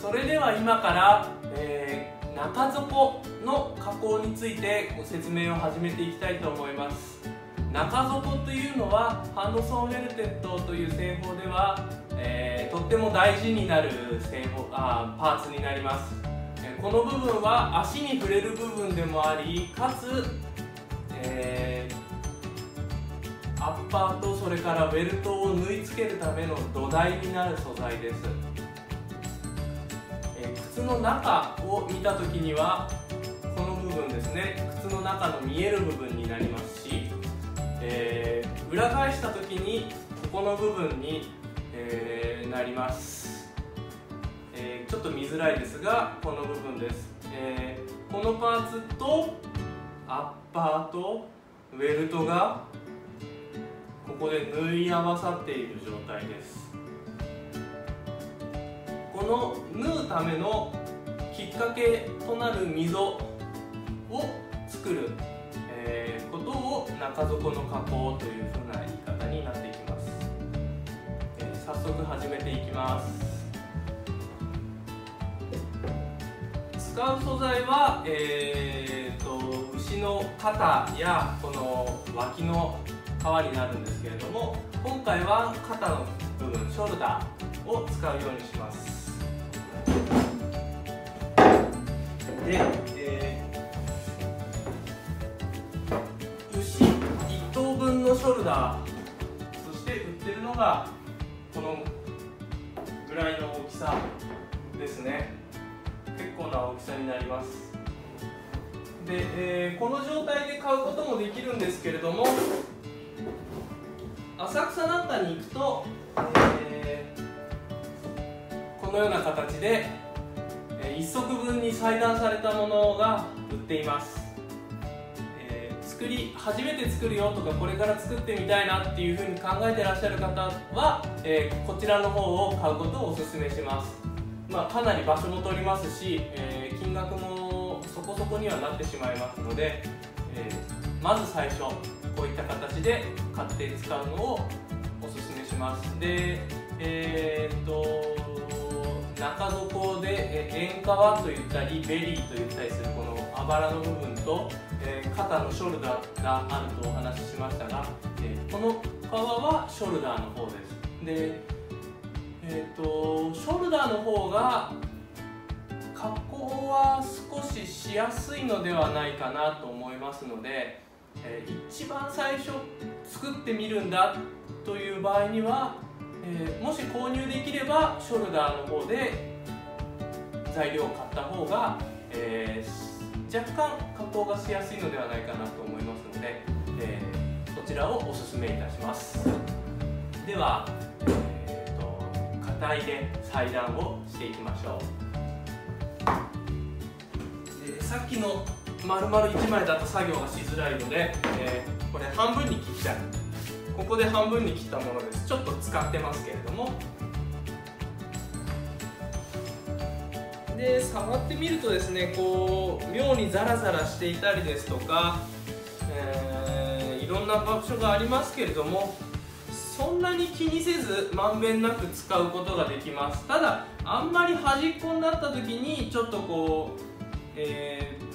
それでは今から、えー中底の加工についてご説明を始めていきたいと思います。中底というのはハンドソーンウェルテッドという製法では、えーとっても大事になる製法あパーツになります。この部分は足に触れる部分でもありかつ、えーアッパーとそれからウェルトを縫い付けるための土台になる素材です、の中を見た時にはこの部分ですね靴の中の見える部分になりますし、えー裏返した時にここの部分に、えーなります、えーちょっと見づらいですがこの部分です、えーこのパーツとアッパーとウェルトがここで縫い合わさっている状態です。この縫うためのきっかけとなる溝を作る、えーことを中底の加工というふうな言い方になっていきます、えー早速始めていきます。使う素材は、えー、と牛の肩やこの脇の皮になるんですけれども今回は肩の部分ショルダーを使うようにします。で、えー牛1頭分のショルダーそして売ってるのがこのぐらいの大きさですね。結構な大きさになります。で、えーこの状態で買うこともできるんですけれども浅草なんかに行くと、えーこのような形で、1足分に裁断されたものが売っています、えー作り初めて作るよとかこれから作ってみたいなっていうふうに考えてらっしゃる方は、えーこちらの方を買うことをお勧めします。まあ、かなり場所も取りますし、えー金額もそこそこにはなってしまいますので、えまず最初こういった形で買って使うのをおすすめします。でえっと中底でえ円皮と言ったりベリーと言ったりするこのあばらの部分と、え肩のショルダーがあるとお話ししましたが、えこの皮はショルダーの方です。でえー、とショルダーの方が加工は少ししやすいのではないかなと思いますので、えー一番最初作ってみるんだという場合には、えーもし購入できればショルダーの方で材料を買った方が、えー若干加工がしやすいのではないかなと思いますので、えーこちらをおすすめいたします。では、えー、と硬いで裁断をしていきましょう。でさっきの丸々1枚だと作業がしづらいので、えーこれ半分に切っちゃう。ここで半分に切ったものです。ちょっと使ってますけれども。で触ってみるとですねこう妙にザラザラしていたりですとか、えーいろんな場所がありますけれどもそんなに気にせずまんべんなく使うことができます。ただあんまり端っこになった時にちょっとこう、えー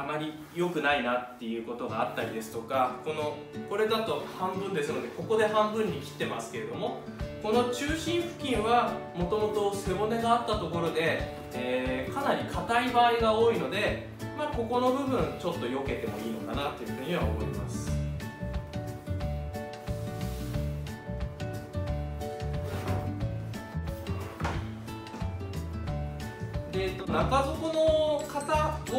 あまり良くないなっていうことがあったりですとかこのこれだと半分ですのでここで半分に切ってますけれどもこの中心付近はもともと背骨があったところで、えーかなり硬い場合が多いので、まあ、ここの部分ちょっと避けてもいいのかなというふうには思います。で中底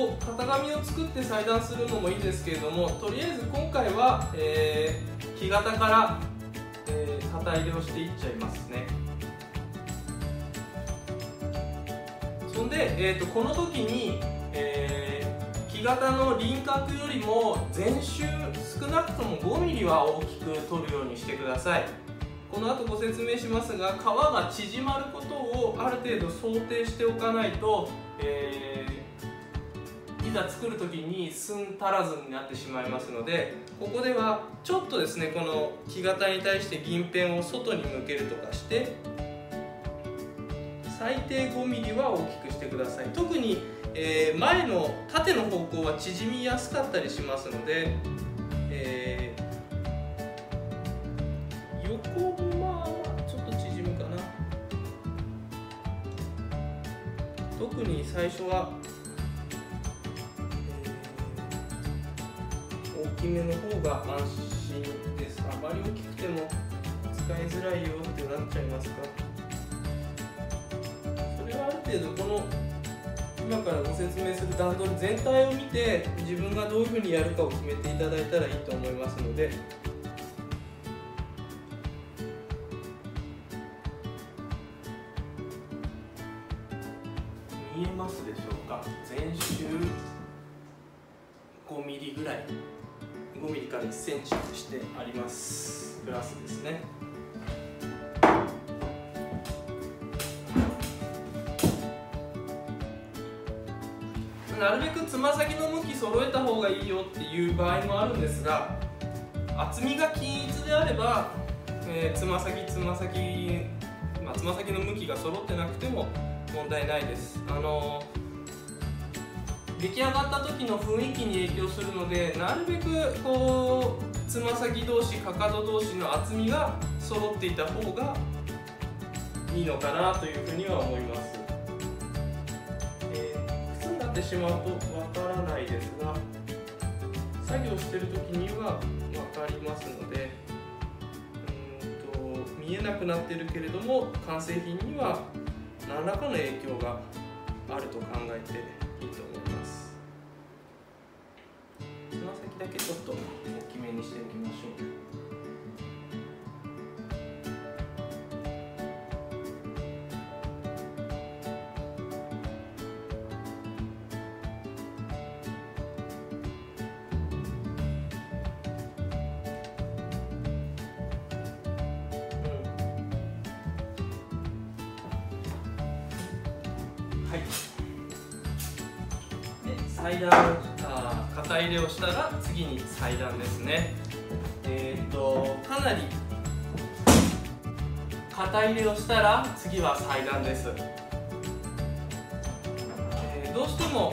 を型紙を作って裁断するのもいいんですけれどもとりあえず今回は、えー木型から、えー型入れをしていっちゃいますね。そんで、えー、とこの時に、えー木型の輪郭よりも全周少なくとも 5mm は大きく取るようにしてください。この後ご説明しますが皮が縮まることをある程度想定しておかないと、えーいざ作る時に寸足らずになってしまいますのでここではちょっとですねこの木型に対して銀ペンを外に向けるとかして最低 5mm は大きくしてください。特に、えー、前の縦の方向は縮みやすかったりしますので、えー、横もまあちょっと縮むかな。特に最初は、きめの方が安心です。あまり大きくても使いづらいよってなっちゃいますか？それはある程度この今からご説明する段取り全体を見て自分がどういうふうにやるかを決めていただいたらいいと思いますので。見えますでしょうか？全周 5mm ぐらい。5mm から 1cm してあります。プラスですね。なるべくつま先の向き揃えた方がいいよっていう場合もあるんですが厚みが均一であればえー、つま先つま先まあ、つま先の向きが揃ってなくても問題ないです。あの出来上がった時の雰囲気に影響するのでなるべくこうつま先同士かかと同士の厚みが揃っていた方がいいのかなというふうには思います。え、靴になってしまうとわからないですが作業してる時には分かりますのでうんと見えなくなってるけれども完成品には何らかの影響があると考えていいと思いますつま先だけちょっと大きめにしておきましょうはい。裁断あ型入れをしたら次に裁断ですね。えっ、ー、とかなり型入れをしたら次は裁断です、えー、どうしても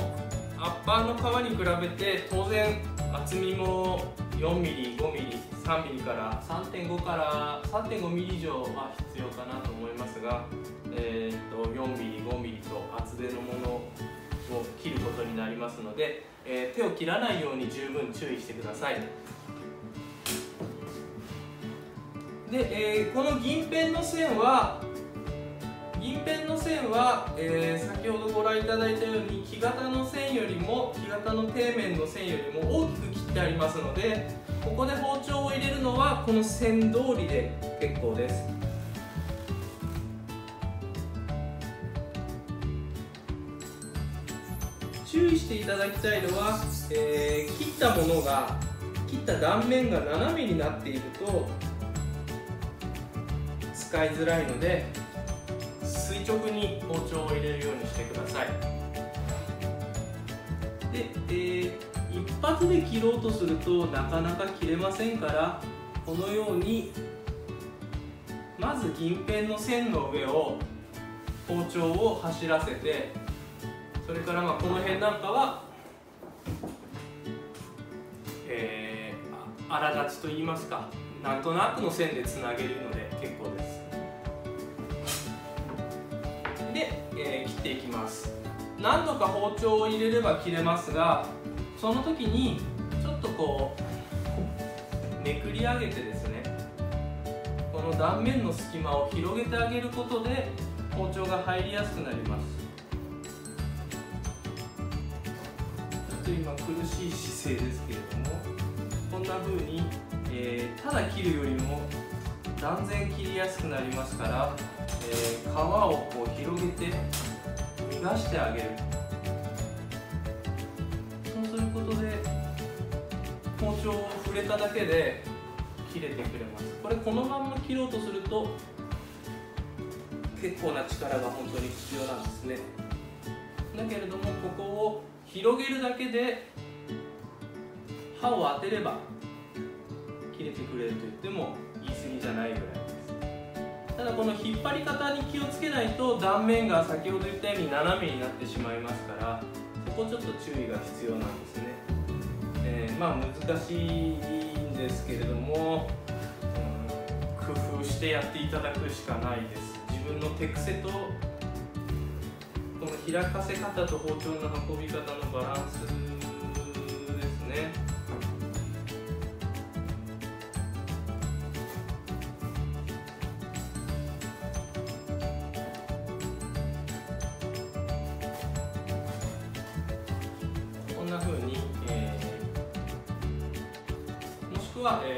アッパーの革に比べて当然厚みも 4mm、5mm、3mm から3.5から 3.5mm 以上は必要かなと思いますが、えーと、と 4mm、5mm と厚手のものを切ることになりますので、えー、手を切らないように十分注意してください。で、えー、この銀ペンの線は銀ペンの線は、えー、先ほどご覧いただいたように木型の線よりも木型の底面の線よりも大きく切ってありますのでここで包丁を入れるのはこの線通りで結構です。注意していただきたいのは、えー、切ったものが切った断面が斜めになっていると使いづらいので垂直に包丁を入れるようにしてください。で、えー、一発で切ろうとするとなかなか切れませんからこのようにまず銀ペンの線の上を包丁を走らせてそれからまあこの辺なんかは、えー、荒立ちと言いますかなんとなくの線でつなげるので結構です。で、えー、切っていきます。何度か包丁を入れれば切れますがその時にちょっとこうめくり上げてですねこの断面の隙間を広げてあげることで包丁が入りやすくなります。と今苦しい姿勢ですけれどもこんな風に、えー、ただ切るよりも断然切りやすくなりますから、えー、皮をこう広げて逃がしてあげる。そうすることで包丁を触れただけで切れてくれます。これこのまんま切ろうとすると結構な力が本当に必要なんですね。だけれどもここを広げるだけで刃を当てれば切れてくれると言っても言い過ぎじゃないぐらいです。ただこの引っ張り方に気をつけないと断面が先ほど言ったように斜めになってしまいますからそこちょっと注意が必要なんですね、えー、まあ難しいんですけれども、うん、工夫してやっていただくしかないです。自分の手癖との開かせ方と包丁の運び方のバランスですねこんな風に、えー、もしくは、えー、